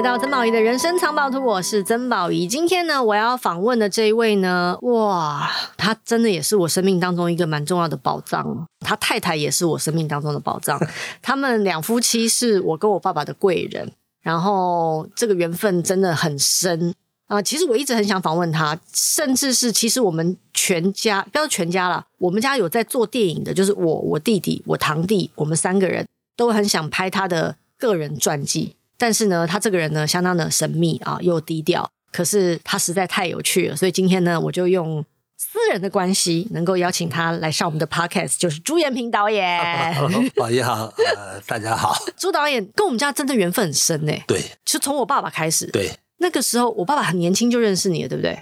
来到曾宝仪的人生藏宝图，我是曾宝仪。今天呢，我要访问的这一位呢，哇，他真的也是我生命当中一个蛮重要的宝藏。他太太也是我生命当中的宝藏。他们两夫妻是我跟我爸爸的贵人，然后这个缘分真的很深啊、呃。其实我一直很想访问他，甚至是其实我们全家，不要说全家了，我们家有在做电影的，就是我、我弟弟、我堂弟，我们三个人都很想拍他的个人传记。但是呢，他这个人呢，相当的神秘啊，又低调。可是他实在太有趣了，所以今天呢，我就用私人的关系，能够邀请他来上我们的 podcast，就是朱延平导演。导 演好，呃，大家好。朱导演跟我们家真的缘分很深呢。对，就从我爸爸开始。对，那个时候我爸爸很年轻就认识你了，对不对？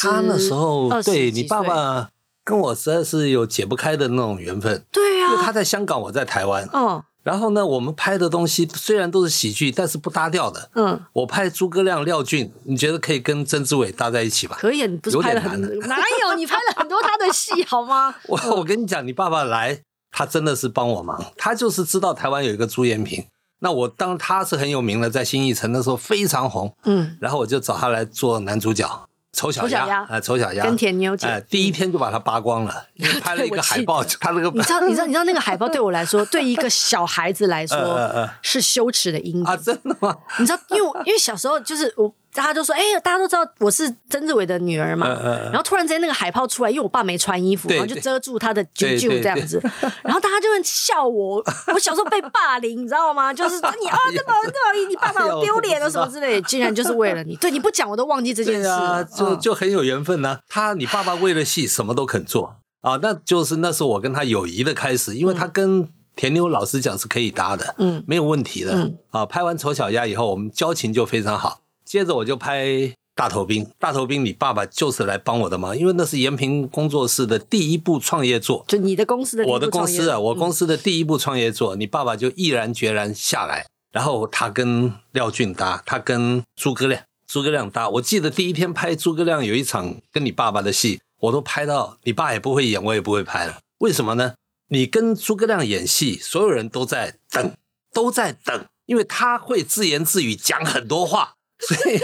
他那时候对你爸爸跟我实在是有解不开的那种缘分。对啊，因为他在香港，我在台湾。哦。然后呢，我们拍的东西虽然都是喜剧，但是不搭调的。嗯，我拍诸葛亮、廖俊，你觉得可以跟曾志伟搭在一起吧？可以，你不是拍了很多？哪有？你拍了很多他的戏，好吗？我我跟你讲，你爸爸来，他真的是帮我忙。他就是知道台湾有一个朱延平，那我当他是很有名的，在新艺城的时候非常红。嗯，然后我就找他来做男主角。丑小鸭啊，丑小鸭跟甜妞姐，第一天就把它扒光了，因为拍了一个 海报，拍了个你知道，你知道，你知道那个海报对我来说，对一个小孩子来说 是羞耻的阴影啊！真的吗？你知道，因为因为小时候就是我。大家就说：“哎、欸，大家都知道我是曾志伟的女儿嘛。呃”然后突然之间那个海报出来，因为我爸没穿衣服，然后就遮住他的啾啾这样子。然后大家就会笑我。我小时候被霸凌，你知道吗？就是你啊，这么这么，你爸爸好丢脸啊什么之类的。竟然就是为了你，对你不讲我都忘记这件事。啊，就就很有缘分呢、啊。他，你爸爸为了戏什么都肯做啊，那就是那是我跟他友谊的开始，因为他跟田妞老师讲是可以搭的，嗯，没有问题的。嗯、啊，拍完丑小鸭以后，我们交情就非常好。接着我就拍大头兵，大头兵，你爸爸就是来帮我的忙，因为那是延平工作室的第一部创业作，就你的公司的，我的公司啊，我公司的第一部创业作，嗯、你爸爸就毅然决然下来，然后他跟廖俊搭，他跟诸葛亮，诸葛亮搭。我记得第一天拍诸葛亮有一场跟你爸爸的戏，我都拍到你爸也不会演，我也不会拍了。为什么呢？你跟诸葛亮演戏，所有人都在等，都在等，因为他会自言自语讲很多话。所以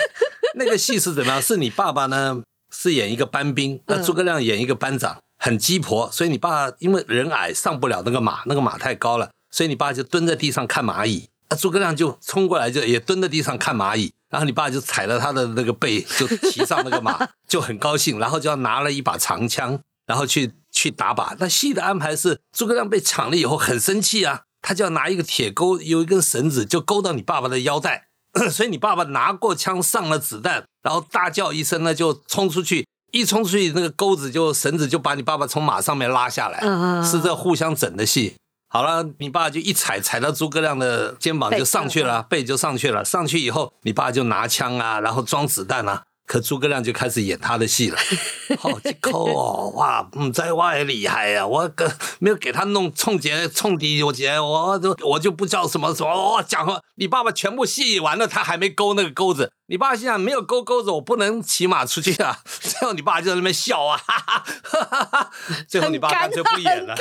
那个戏是怎么样？是你爸爸呢，是演一个班兵，那诸葛亮演一个班长，很鸡婆。所以你爸因为人矮上不了那个马，那个马太高了，所以你爸就蹲在地上看蚂蚁。那诸葛亮就冲过来，就也蹲在地上看蚂蚁。然后你爸就踩了他的那个背，就骑上那个马，就很高兴。然后就要拿了一把长枪，然后去去打靶。那戏的安排是诸葛亮被抢了以后很生气啊，他就要拿一个铁钩，有一根绳子就勾到你爸爸的腰带。所以你爸爸拿过枪上了子弹，然后大叫一声呢，就冲出去，一冲出去那个钩子就绳子就把你爸爸从马上面拉下来，是这互相整的戏。好了，你爸就一踩踩到诸葛亮的肩膀就上去了，背就上去了。上去以后，你爸就拿枪啊，然后装子弹啊。可诸葛亮就开始演他的戏了，好几口哦，哇，嗯，在外厉害呀，我跟没有给他弄冲节冲敌，我姐我都我就不知道什么什么，哦，讲话，你爸爸全部戏完了，他还没勾那个钩子。你爸心想没有勾钩子，我不能骑马出去啊！最后你爸就在那边笑啊，哈哈哈哈，最后你爸干脆不演了，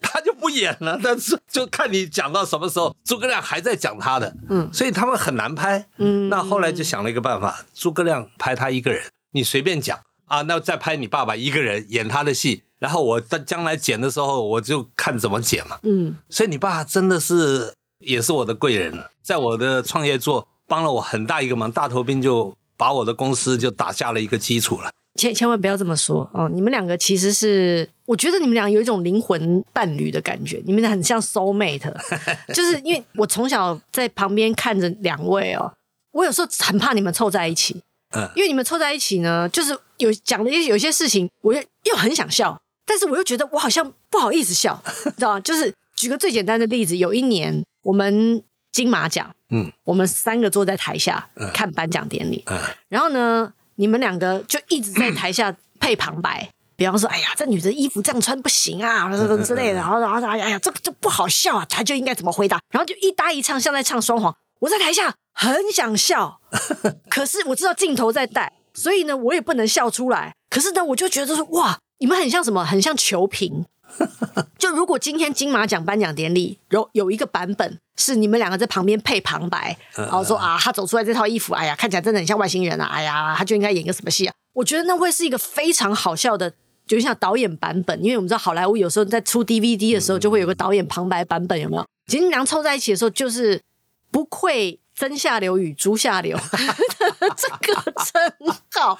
他就不演了。但是就看你讲到什么时候，诸葛亮还在讲他的，嗯，所以他们很难拍，嗯。那后来就想了一个办法，诸葛亮拍他一个人，你随便讲啊，那再拍你爸爸一个人演他的戏，然后我在将来剪的时候，我就看怎么剪嘛，嗯。所以你爸真的是也是我的贵人，在我的创业做。帮了我很大一个忙，大头兵就把我的公司就打下了一个基础了。千千万不要这么说哦，你们两个其实是，我觉得你们俩有一种灵魂伴侣的感觉，你们很像 soul mate，就是因为我从小在旁边看着两位哦，我有时候很怕你们凑在一起，嗯，因为你们凑在一起呢，就是有讲的一些有些事情，我又又很想笑，但是我又觉得我好像不好意思笑，知道吗？就是举个最简单的例子，有一年我们。金马奖，嗯，我们三个坐在台下看颁奖典礼，嗯，然后呢，你们两个就一直在台下 配旁白，比方说，哎呀，这女的衣服这样穿不行啊，什么之类的，然后然后哎呀，这个就不好笑啊，他就应该怎么回答，然后就一搭一唱，像在唱双簧。我在台下很想笑，可是我知道镜头在带，所以呢，我也不能笑出来。可是呢，我就觉得说，哇，你们很像什么？很像球评。就如果今天金马奖颁奖典礼有有一个版本是你们两个在旁边配旁白，然后说啊，他走出来这套衣服，哎呀，看起来真的很像外星人啊，哎呀，他就应该演个什么戏啊？我觉得那会是一个非常好笑的，就像导演版本，因为我们知道好莱坞有时候在出 DVD 的时候就会有个导演旁白版本，有没有？其实你们俩凑在一起的时候，就是不愧。真下流与猪下流，这个称号。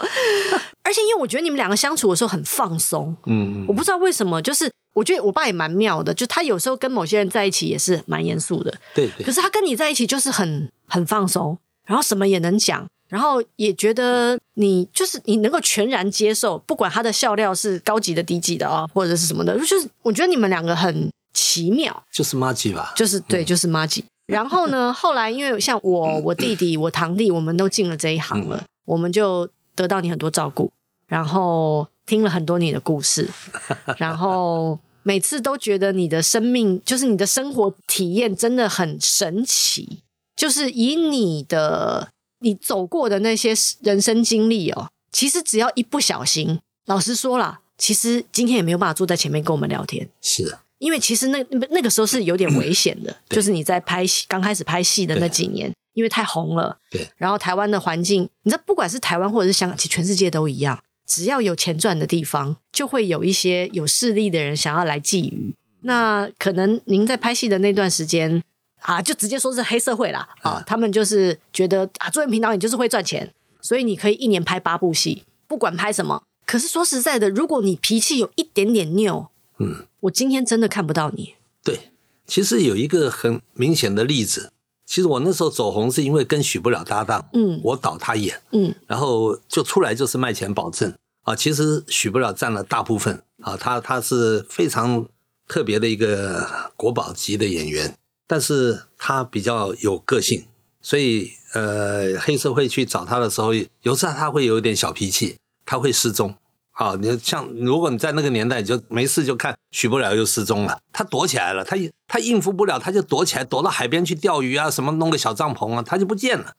而且，因为我觉得你们两个相处的时候很放松，嗯，我不知道为什么，就是我觉得我爸也蛮妙的，就他有时候跟某些人在一起也是蛮严肃的，对对。可是他跟你在一起就是很很放松，然后什么也能讲，然后也觉得你就是你能够全然接受，不管他的笑料是高级的、低级的啊，或者是什么的，就是我觉得你们两个很奇妙，就是麻吉吧，就是对，就是麻吉。然后呢，后来因为像我、我弟弟、我堂弟，我们都进了这一行了，我们就得到你很多照顾，然后听了很多你的故事，然后每次都觉得你的生命，就是你的生活体验真的很神奇，就是以你的你走过的那些人生经历哦，其实只要一不小心，老实说啦，其实今天也没有办法坐在前面跟我们聊天，是。因为其实那那个时候是有点危险的，就是你在拍戏刚开始拍戏的那几年，因为太红了。对。然后台湾的环境，你知道，不管是台湾或者是香港，其实全世界都一样，只要有钱赚的地方，就会有一些有势力的人想要来觊觎。那可能您在拍戏的那段时间啊，就直接说是黑社会啦啊，他们就是觉得啊，作为频道你就是会赚钱，所以你可以一年拍八部戏，不管拍什么。可是说实在的，如果你脾气有一点点拗，嗯。我今天真的看不到你。对，其实有一个很明显的例子。其实我那时候走红是因为跟许不了搭档，嗯，我导他演，嗯，然后就出来就是卖钱保证啊。其实许不了占了大部分啊，他他是非常特别的一个国宝级的演员，但是他比较有个性，所以呃，黑社会去找他的时候，有时候他会有一点小脾气，他会失踪。好，你像如果你在那个年代，你就没事就看许不了又失踪了，他躲起来了，他他应付不了，他就躲起来，躲到海边去钓鱼啊，什么弄个小帐篷啊，他就不见了。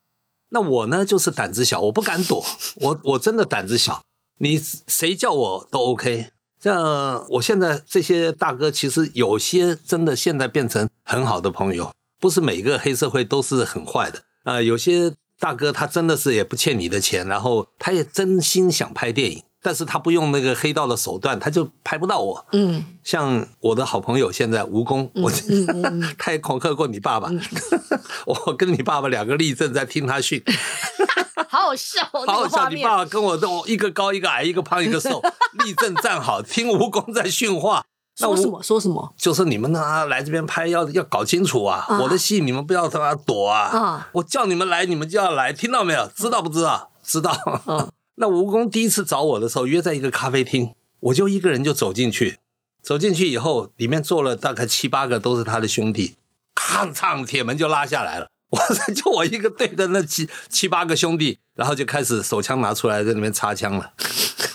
那我呢，就是胆子小，我不敢躲，我我真的胆子小，你谁叫我都 OK。像我现在这些大哥，其实有些真的现在变成很好的朋友，不是每个黑社会都是很坏的啊，有些大哥他真的是也不欠你的钱，然后他也真心想拍电影。但是他不用那个黑道的手段，他就拍不到我。嗯，像我的好朋友现在蜈蚣，我、嗯嗯、他也恐吓过你爸爸。嗯、我跟你爸爸两个立正在听他训，好好笑，好好笑。你爸爸跟我都一个高一个矮，一个胖一个瘦，立正站好，听蜈蚣在训话。说什么？说什么？就是你们呢来这边拍要要搞清楚啊！啊我的戏你们不要他妈躲啊！啊我叫你们来，你们就要来，听到没有？知道不知道？知道。啊那蜈蚣第一次找我的时候，约在一个咖啡厅，我就一个人就走进去。走进去以后，里面坐了大概七八个，都是他的兄弟。咔嚓，铁门就拉下来了。哇塞，就我一个对着那七七八个兄弟，然后就开始手枪拿出来在里面插枪了。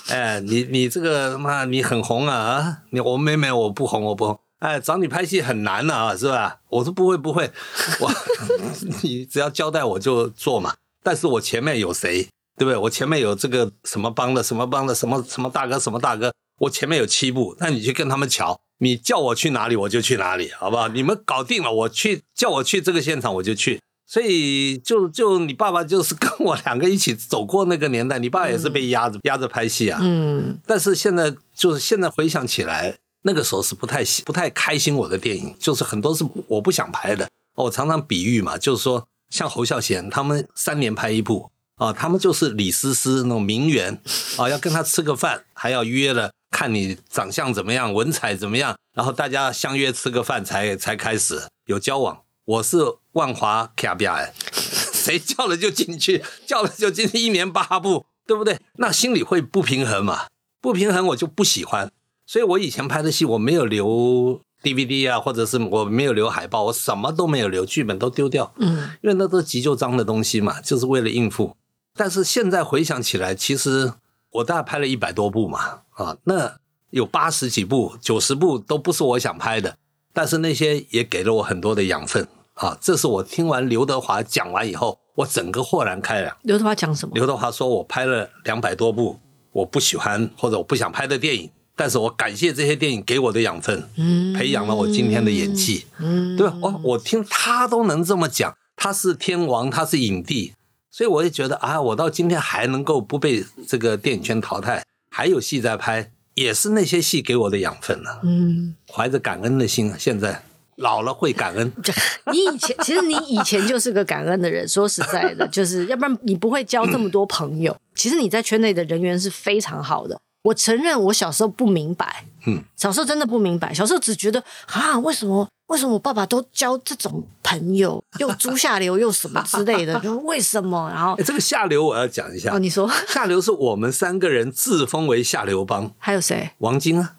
哎，你你这个妈，你很红啊啊！你我妹妹我不红我不红。哎，找你拍戏很难的啊，是吧？我说不会不会，我 你只要交代我就做嘛。但是我前面有谁？对不对？我前面有这个什么帮的，什么帮的，什么什么大哥，什么大哥，我前面有七部，那你去跟他们瞧，你叫我去哪里我就去哪里，好不好？你们搞定了，我去叫我去这个现场我就去。所以就就你爸爸就是跟我两个一起走过那个年代，你爸也是被压着、嗯、压着拍戏啊。嗯。但是现在就是现在回想起来，那个时候是不太不太开心我的电影，就是很多是我不想拍的。我常常比喻嘛，就是说像侯孝贤他们三年拍一部。啊，他们就是李思思那种名媛啊，要跟他吃个饭，还要约了看你长相怎么样，文采怎么样，然后大家相约吃个饭才才开始有交往。我是万华卡比亚，谁叫了就进去，叫了就进去，一年八部，对不对？那心里会不平衡嘛？不平衡我就不喜欢，所以我以前拍的戏我没有留 DVD 啊，或者是我没有留海报，我什么都没有留，剧本都丢掉，嗯，因为那都是急救章的东西嘛，就是为了应付。但是现在回想起来，其实我大概拍了一百多部嘛，啊，那有八十几部、九十部都不是我想拍的，但是那些也给了我很多的养分啊。这是我听完刘德华讲完以后，我整个豁然开朗。刘德华讲什么？刘德华说我拍了两百多部我不喜欢或者我不想拍的电影，但是我感谢这些电影给我的养分，嗯，培养了我今天的演技，嗯，对吧？哦，我听他都能这么讲，他是天王，他是影帝，所以我也觉得啊，我到今天还能够不被这个电影圈淘汰，还有戏在拍，也是那些戏给我的养分呢，嗯，怀着感恩的心，现在。老了会感恩。你以前其实你以前就是个感恩的人。说实在的，就是要不然你不会交这么多朋友。其实你在圈内的人缘是非常好的。我承认我小时候不明白，嗯，小时候真的不明白。小时候只觉得啊，为什么为什么我爸爸都交这种朋友，又猪下流又什么之类的？就为什么？然后这个下流我要讲一下。哦，你说下流是我们三个人自封为下流帮。还有谁？王晶啊，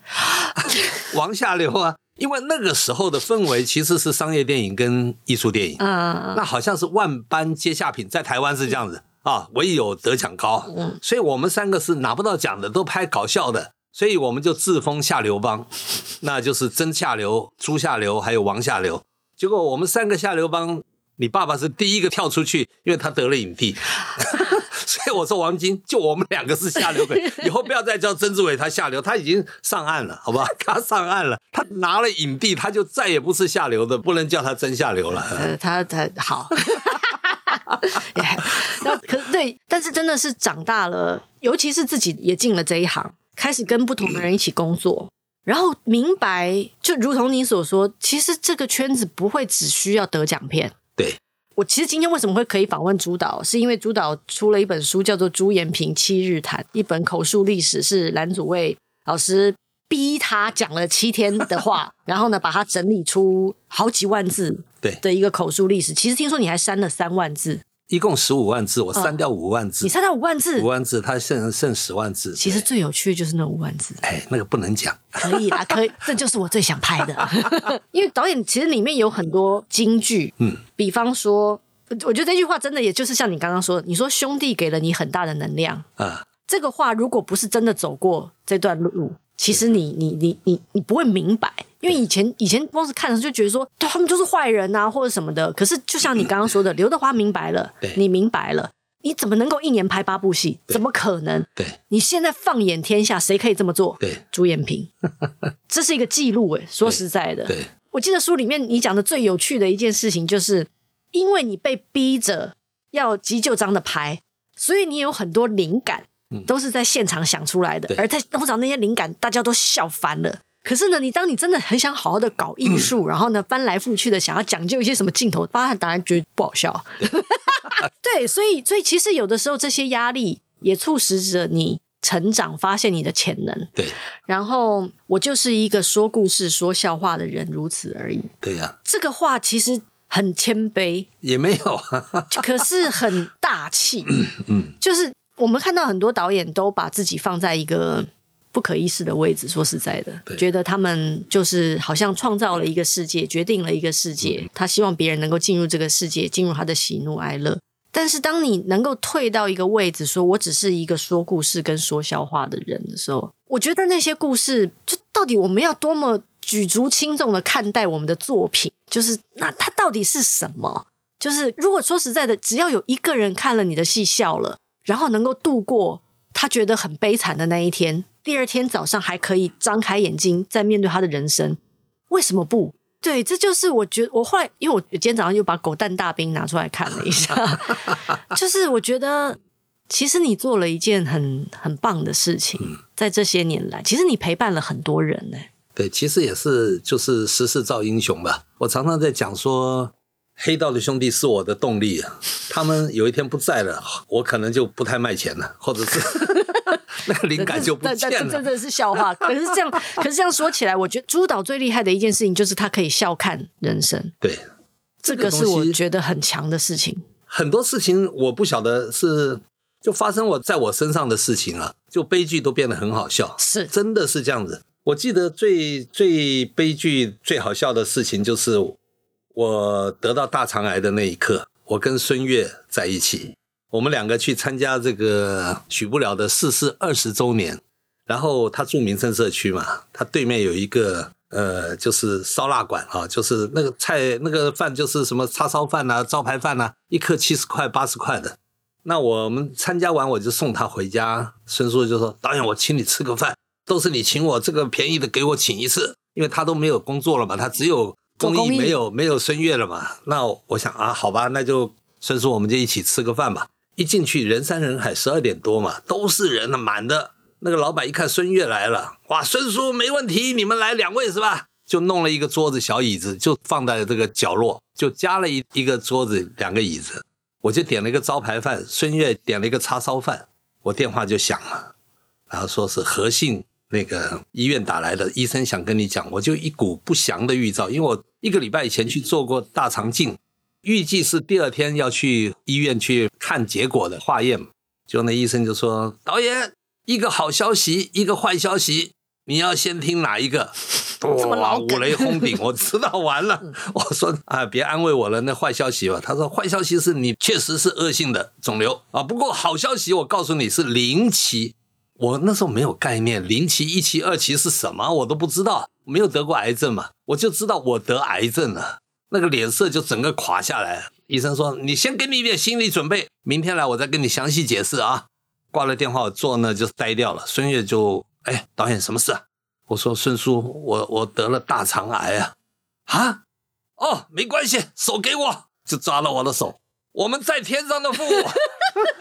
王下流啊。因为那个时候的氛围其实是商业电影跟艺术电影，嗯，那好像是万般皆下品，在台湾是这样子啊，唯有得奖高，嗯，所以我们三个是拿不到奖的，都拍搞笑的，所以我们就自封下流帮，那就是真下流、朱下流还有王下流。结果我们三个下流帮，你爸爸是第一个跳出去，因为他得了影帝。所以我说王晶，就我们两个是下流鬼，以后不要再叫曾志伟他下流，他已经上岸了，好吧？他上岸了，他拿了影帝，他就再也不是下流的，不能叫他真下流了。呃，他他好，那可是对，但是真的是长大了，尤其是自己也进了这一行，开始跟不同的人一起工作，嗯、然后明白，就如同你所说，其实这个圈子不会只需要得奖片，对。我其实今天为什么会可以访问朱导，是因为朱导出了一本书，叫做《朱延平七日谈》，一本口述历史，是蓝祖蔚老师逼他讲了七天的话，然后呢，把它整理出好几万字对的一个口述历史。其实听说你还删了三万字。一共十五万字，我删掉五万字。哦、你删掉五万字，五万字，它剩剩十万字。其实最有趣的就是那五万字。哎，那个不能讲。可以啦，可以，这就是我最想拍的。因为导演其实里面有很多金句，嗯，比方说，我觉得这句话真的也就是像你刚刚说的，你说兄弟给了你很大的能量啊，这个话如果不是真的走过这段路。其实你你你你你不会明白，因为以前以前光是看的时候就觉得说，对他们就是坏人啊或者什么的。可是就像你刚刚说的，刘德华明白了，你明白了，你怎么能够一年拍八部戏？怎么可能？对，你现在放眼天下，谁可以这么做？对，朱延平，这是一个记录诶。说实在的，对，我记得书里面你讲的最有趣的一件事情，就是因为你被逼着要急救章的拍，所以你有很多灵感。都是在现场想出来的，而在通常那些灵感大家都笑翻了。可是呢，你当你真的很想好好的搞艺术，嗯、然后呢翻来覆去的想要讲究一些什么镜头，发现当然觉得不好笑。对，所以所以其实有的时候这些压力也促使着你成长，发现你的潜能。对，然后我就是一个说故事、说笑话的人，如此而已。对呀、啊，这个话其实很谦卑，也没有，可是很大气。嗯，嗯就是。我们看到很多导演都把自己放在一个不可一世的位置。说实在的，觉得他们就是好像创造了一个世界，决定了一个世界。他希望别人能够进入这个世界，进入他的喜怒哀乐。但是，当你能够退到一个位置，说我只是一个说故事跟说笑话的人的时候，我觉得那些故事，就到底我们要多么举足轻重的看待我们的作品？就是那它到底是什么？就是如果说实在的，只要有一个人看了你的戏笑了。然后能够度过他觉得很悲惨的那一天，第二天早上还可以张开眼睛再面对他的人生，为什么不？对，这就是我觉得我后来，因为我今天早上又把《狗蛋大兵》拿出来看了一下，就是我觉得其实你做了一件很很棒的事情，在这些年来，其实你陪伴了很多人呢。对，其实也是就是时势造英雄吧。我常常在讲说。黑道的兄弟是我的动力啊！他们有一天不在了，我可能就不太卖钱了，或者是 那个灵感就不见了。这真的是笑话。可是这样，可是这样说起来，我觉得朱导最厉害的一件事情就是他可以笑看人生。对，这个是我觉得很强的事情。很多事情我不晓得是就发生我在我身上的事情啊，就悲剧都变得很好笑。是，真的是这样子。我记得最最悲剧最好笑的事情就是。我得到大肠癌的那一刻，我跟孙越在一起，我们两个去参加这个许不了的逝世二十周年。然后他住民生社区嘛，他对面有一个呃，就是烧腊馆啊，就是那个菜那个饭就是什么叉烧饭呐、招牌饭呐，一颗七十块八十块的。那我们参加完，我就送他回家。孙叔就说：“导演，我请你吃个饭。”都是你请我，这个便宜的给我请一次，因为他都没有工作了嘛，他只有公益，没有没有孙越了嘛。那我想啊，好吧，那就孙叔，我们就一起吃个饭吧。一进去人山人海，十二点多嘛，都是人了，满的。那个老板一看孙越来了，哇，孙叔没问题，你们来两位是吧？就弄了一个桌子小椅子，就放在这个角落，就加了一一个桌子两个椅子。我就点了一个招牌饭，孙越点了一个叉烧饭，我电话就响了，然后说是何信那个医院打来的，医生想跟你讲，我就一股不祥的预兆，因为我一个礼拜以前去做过大肠镜，预计是第二天要去医院去看结果的化验，就那医生就说导演。一个好消息，一个坏消息，你要先听哪一个？哇，五雷轰顶，我知道完了。我说啊，别安慰我了，那坏消息吧。他说坏消息是你确实是恶性的肿瘤啊，不过好消息我告诉你是零期。我那时候没有概念，零期、一期、二期是什么，我都不知道，没有得过癌症嘛，我就知道我得癌症了，那个脸色就整个垮下来。医生说，你先给你一点心理准备，明天来我再跟你详细解释啊。挂了电话，我坐那就呆掉了。孙越就哎，导演什么事啊？我说孙叔，我我得了大肠癌啊！啊？哦，没关系，手给我，就抓了我的手。我们在天上的父母，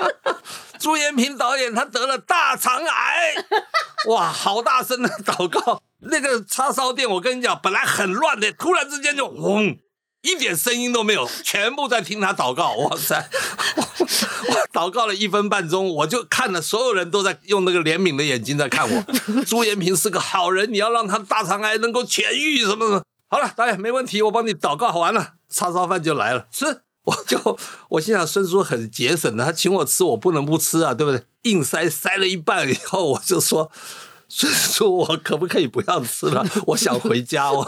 朱延平导演他得了大肠癌，哇，好大声的 祷告。那个叉烧店，我跟你讲，本来很乱的，突然之间就嗡。一点声音都没有，全部在听他祷告。哇塞，我祷告了一分半钟，我就看了所有人都在用那个怜悯的眼睛在看我。朱延平是个好人，你要让他大肠癌能够痊愈什么什么。好了，导演没问题，我帮你祷告好完了，叉烧饭就来了。是，我就我心想孙叔很节省的，他请我吃，我不能不吃啊，对不对？硬塞塞了一半以后，我就说孙叔，我可不可以不要吃了？我想回家。我。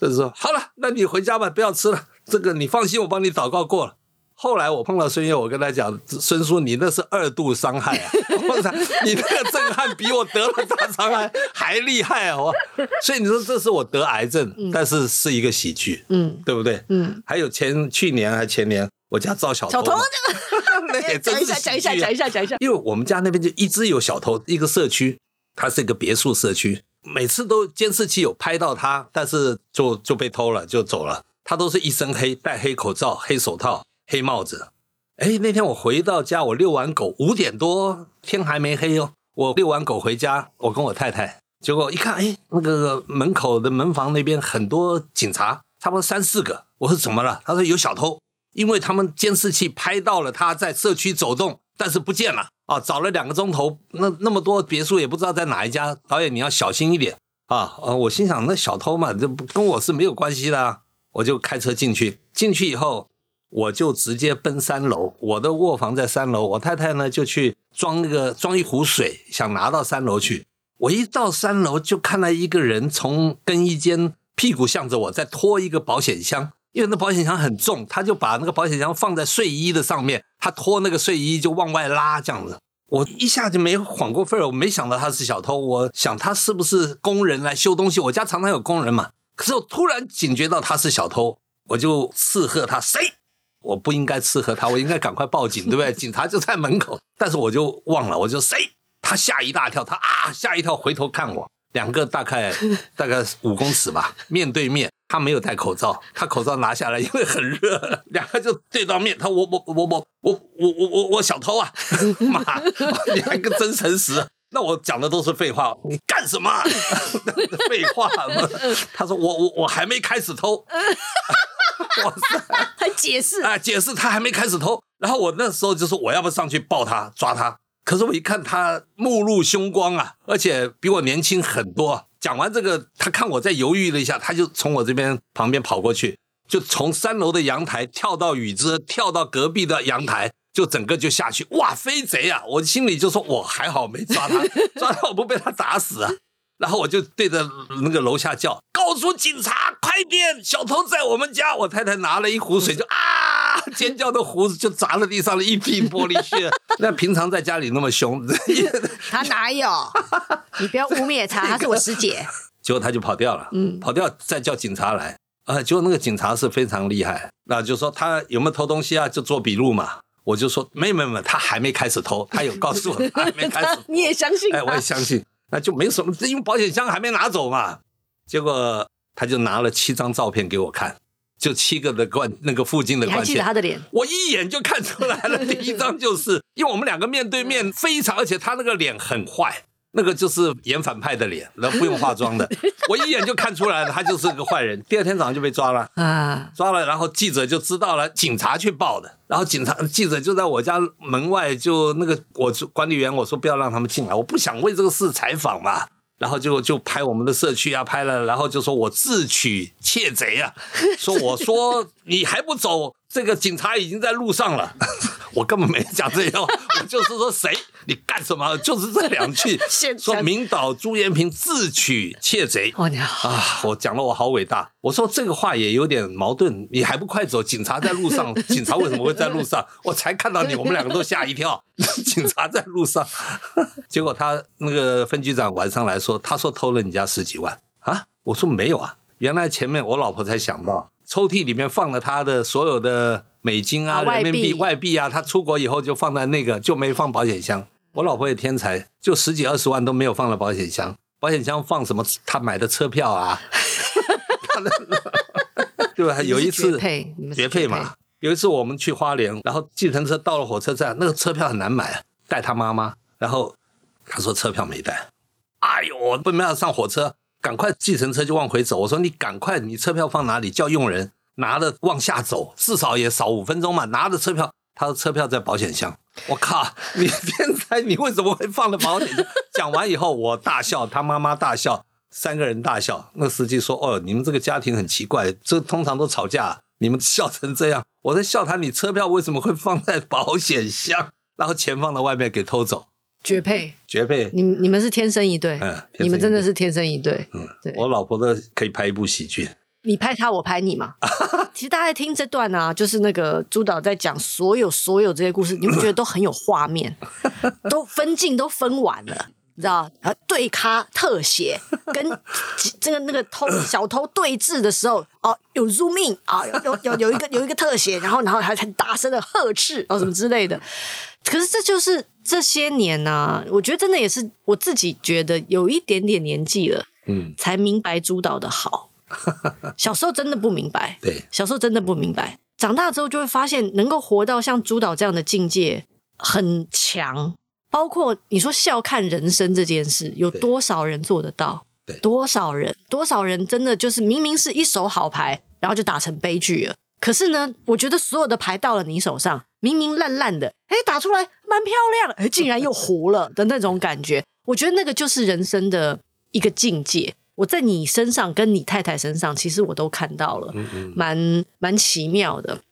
就是说，好了，那你回家吧，不要吃了。这个你放心，我帮你祷告过了。后来我碰到孙悦，我跟他讲，孙叔，你那是二度伤害啊！我操，你那个震撼比我得了大肠癌 还厉害啊！我，所以你说这是我得癌症，嗯、但是是一个喜剧，嗯，对不对？嗯。还有前去年还前年，我家遭小偷，小偷那也真是喜剧啊，讲一下，讲一下，讲一下，讲一下。因为我们家那边就一直有小偷，一个社区，它是一个别墅社区。每次都监视器有拍到他，但是就就被偷了，就走了。他都是一身黑，戴黑口罩、黑手套、黑帽子。哎，那天我回到家，我遛完狗，五点多，天还没黑哦。我遛完狗回家，我跟我太太，结果一看，哎，那个门口的门房那边很多警察，差不多三四个。我说怎么了？他说有小偷，因为他们监视器拍到了他在社区走动。但是不见了啊！找了两个钟头，那那么多别墅也不知道在哪一家。导演，你要小心一点啊！呃，我心想，那小偷嘛，这跟我是没有关系的啊。我就开车进去，进去以后，我就直接奔三楼。我的卧房在三楼，我太太呢就去装那个装一壶水，想拿到三楼去。我一到三楼，就看到一个人从更衣间屁股向着我在拖一个保险箱。因为那保险箱很重，他就把那个保险箱放在睡衣的上面，他拖那个睡衣就往外拉，这样子。我一下就没缓过味儿，我没想到他是小偷，我想他是不是工人来修东西？我家常常有工人嘛。可是我突然警觉到他是小偷，我就斥喝他，谁？我不应该斥喝他，我应该赶快报警，对不对？警察就在门口，但是我就忘了，我就谁？他吓一大跳，他啊吓一跳，回头看我，两个大概 大概五公尺吧，面对面。他没有戴口罩，他口罩拿下来，因为很热，两个就对到面。他我我我我我我我我我小偷啊！妈，你还个真诚实。那我讲的都是废话，你干什么？废话嘛。他说我我我还没开始偷。哇塞，还解释啊？解释他还没开始偷。然后我那时候就说我要不上去抱他抓他。可是我一看他目露凶光啊，而且比我年轻很多。讲完这个，他看我在犹豫了一下，他就从我这边旁边跑过去，就从三楼的阳台跳到雨遮，跳到隔壁的阳台，就整个就下去。哇，飞贼啊！我心里就说，我还好没抓他，抓他我不被他打死啊。然后我就对着那个楼下叫：“告诉警察，快点！小偷在我们家！”我太太拿了一壶水，就啊，尖叫的胡子就砸了地上了一地玻璃屑。那平常在家里那么凶，他哪有？你不要污蔑他，他是我师姐。结果他就跑掉了，嗯，跑掉再叫警察来啊。结果那个警察是非常厉害，那就说他有没有偷东西啊？就做笔录嘛。我就说没有没有没有，他还没开始偷，他有告诉我他还没开始。你也相信？哎，我也相信。那就没什么，因为保险箱还没拿走嘛。结果他就拿了七张照片给我看，就七个的冠那个附近的冠。你还记得他的脸？我一眼就看出来了，第一张就是因为我们两个面对面，非常，而且他那个脸很坏。那个就是演反派的脸，然后不用化妆的，我一眼就看出来了，他就是个坏人。第二天早上就被抓了啊，抓了，然后记者就知道了，警察去报的，然后警察记者就在我家门外，就那个我管理员我说不要让他们进来，我不想为这个事采访嘛，然后就就拍我们的社区啊，拍了，然后就说我自取窃贼啊，说我说你还不走，这个警察已经在路上了。我根本没讲这些话，我就是说谁，你干什么？就是这两句，说明导朱延平自取窃贼。哦，你好啊！我讲了，我好伟大。我说这个话也有点矛盾，你还不快走？警察在路上，警察为什么会在路上？我才看到你，我们两个都吓一跳。警察在路上，结果他那个分局长晚上来说，他说偷了你家十几万啊？我说没有啊，原来前面我老婆才想到，抽屉里面放了他的所有的。美金啊，人民币、外币啊，他出国以后就放在那个，就没放保险箱。我老婆也天才，就十几二十万都没有放了保险箱。保险箱放什么？他买的车票啊，对吧？有一次绝配，绝配嘛。有一次我们去花莲，然后计程车到了火车站，那个车票很难买，带他妈妈，然后他说车票没带。哎呦，我不没有上火车，赶快计程车就往回走。我说你赶快，你车票放哪里？叫佣人。拿着往下走，至少也少五分钟嘛。拿着车票，他说车票在保险箱。我靠，你天才！你为什么会放在保险箱？讲完以后，我大笑，他妈妈大笑，三个人大笑。那司机说：“哦，你们这个家庭很奇怪，这通常都吵架，你们笑成这样。”我在笑他，你车票为什么会放在保险箱？然后钱放在外面给偷走？绝配，绝配！你你们是天生一对，嗯，你们真的是天生一对。嗯，对，我老婆的可以拍一部喜剧。你拍她，我拍你嘛。其实大家在听这段啊，就是那个朱导在讲所有所有这些故事，你们觉得都很有画面，都分镜都分完了，你知道？然后对咖特写 跟这个那个偷小偷对峙的时候，哦，有 zoom in 啊，有有有一个有一个特写，然后然后还很大声的呵斥哦什么之类的。可是这就是这些年呢、啊，我觉得真的也是我自己觉得有一点点年纪了，嗯，才明白朱导的好。小时候真的不明白，对，小时候真的不明白。长大之后就会发现，能够活到像朱导这样的境界很强。包括你说笑看人生这件事，有多少人做得到？对，多少人？多少人真的就是明明是一手好牌，然后就打成悲剧了。可是呢，我觉得所有的牌到了你手上，明明烂烂的，哎，打出来蛮漂亮，哎，竟然又糊了的那种感觉。我觉得那个就是人生的一个境界。我在你身上跟你太太身上，其实我都看到了，蛮蛮奇妙的。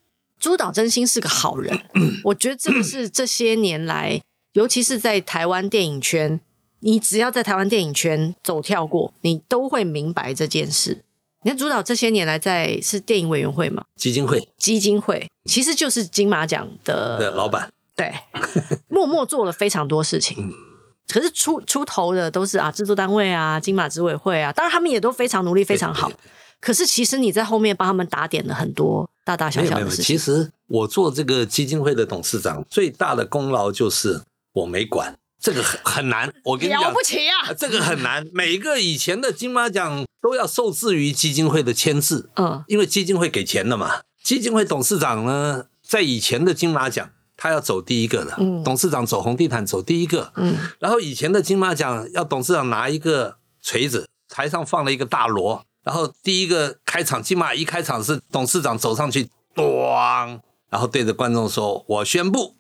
朱导真心是个好人，我觉得这个是这些年来，尤其是在台湾电影圈，你只要在台湾电影圈走跳过，你都会明白这件事。你看主导这些年来在是电影委员会吗？基金会，基金会其实就是金马奖的的老板，对，默默做了非常多事情。可是出出头的都是啊，制作单位啊，金马执委会啊，当然他们也都非常努力，非常好。可是其实你在后面帮他们打点了很多大大小小的事情。其实我做这个基金会的董事长，最大的功劳就是我没管这个很很难。我跟你讲，了不起啊，这个很难。每个以前的金马奖都要受制于基金会的签字，嗯，因为基金会给钱的嘛。基金会董事长呢，在以前的金马奖。他要走第一个的，嗯、董事长走红地毯走第一个，嗯，然后以前的金马奖要董事长拿一个锤子，台上放了一个大锣，然后第一个开场，金马一开场是董事长走上去，咣，然后对着观众说：“我宣布，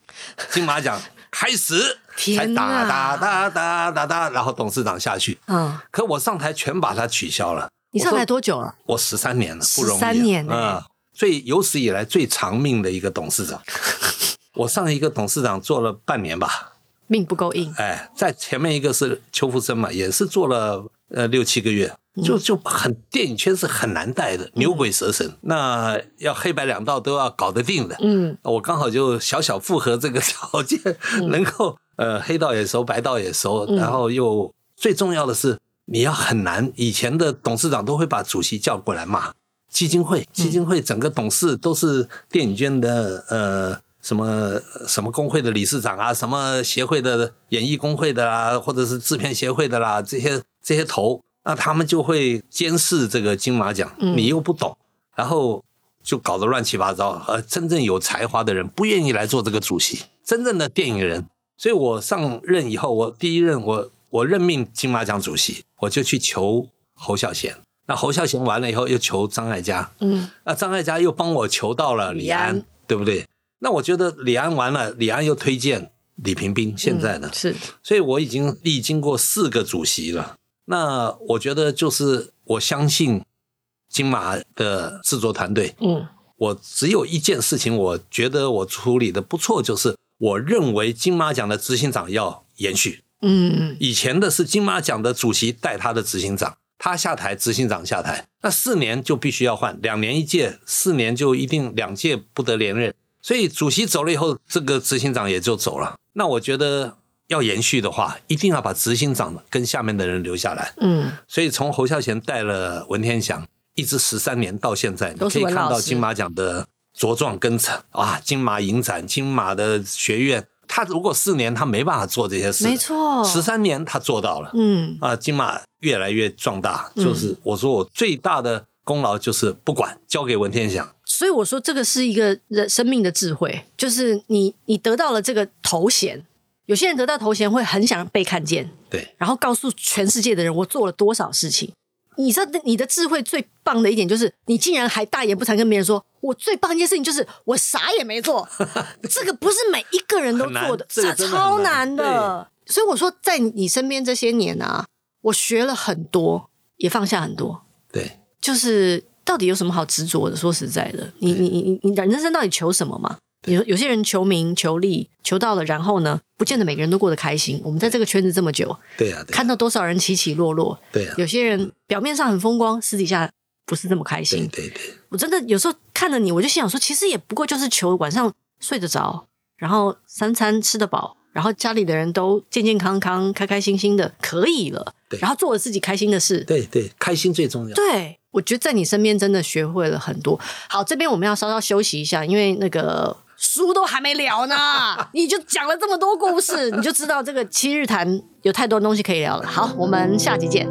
金马奖开始。”才哒哒哒哒哒哒，然后董事长下去，嗯，可我上台全把它取消了。你上台多久了？我十三年了，不容易，十三年，嗯，最有史以来最长命的一个董事长。我上一个董事长做了半年吧，命不够硬。哎，在前面一个是邱福生嘛，也是做了呃六七个月，就就很电影圈是很难带的，牛鬼蛇神，嗯、那要黑白两道都要搞得定的。嗯，我刚好就小小符合这个条件，嗯、能够呃黑道也熟，白道也熟，然后又最重要的是你要很难。以前的董事长都会把主席叫过来骂，基金会基金会整个董事都是电影圈的呃。什么什么工会的理事长啊，什么协会的演艺工会的啦，或者是制片协会的啦，这些这些头，那他们就会监视这个金马奖，你又不懂，然后就搞得乱七八糟。而，真正有才华的人不愿意来做这个主席，真正的电影人。所以我上任以后，我第一任我我任命金马奖主席，我就去求侯孝贤。那侯孝贤完了以后，又求张艾嘉，嗯，那张艾嘉又帮我求到了李安，李安对不对？那我觉得李安完了，李安又推荐李屏宾，现在呢、嗯、是，所以我已经历经过四个主席了。那我觉得就是我相信金马的制作团队，嗯，我只有一件事情，我觉得我处理的不错，就是我认为金马奖的执行长要延续，嗯，以前的是金马奖的主席带他的执行长。他下台，执行长下台，那四年就必须要换，两年一届，四年就一定两届不得连任。所以主席走了以后，这个执行长也就走了。那我觉得要延续的话，一定要把执行长跟下面的人留下来。嗯，所以从侯孝贤带了文天祥，一直十三年到现在，你可以看到金马奖的茁壮跟成啊，金马影展、金马的学院。他如果四年他没办法做这些事，没错，十三年他做到了，嗯。啊，金马越来越壮大，就是我说我最大的功劳就是不管交给文天祥，所以我说这个是一个人生命的智慧，就是你你得到了这个头衔，有些人得到头衔会很想被看见，对，然后告诉全世界的人我做了多少事情。你知道你的智慧最棒的一点就是，你竟然还大言不惭跟别人说，我最棒一件事情就是我啥也没做。这个不是每一个人都做的，这超难的。所以我说，在你身边这些年啊，我学了很多，也放下很多。对，就是到底有什么好执着的？说实在的，你你你你人生到底求什么嘛？有有些人求名求利，求到了，然后呢，不见得每个人都过得开心。我们在这个圈子这么久，对呀，看到多少人起起落落，对呀，有些人表面上很风光，私底下不是这么开心。对对，我真的有时候看着你，我就心想说，其实也不过就是求晚上睡得着，然后三餐吃得饱，然后家里的人都健健康康、开开心心的，可以了。对，然后做了自己开心的事，对对，开心最重要。对，我觉得在你身边真的学会了很多。好，这边我们要稍稍休息一下，因为那个。书都还没聊呢，你就讲了这么多故事，你就知道这个七日谈有太多东西可以聊了。好，我们下集见。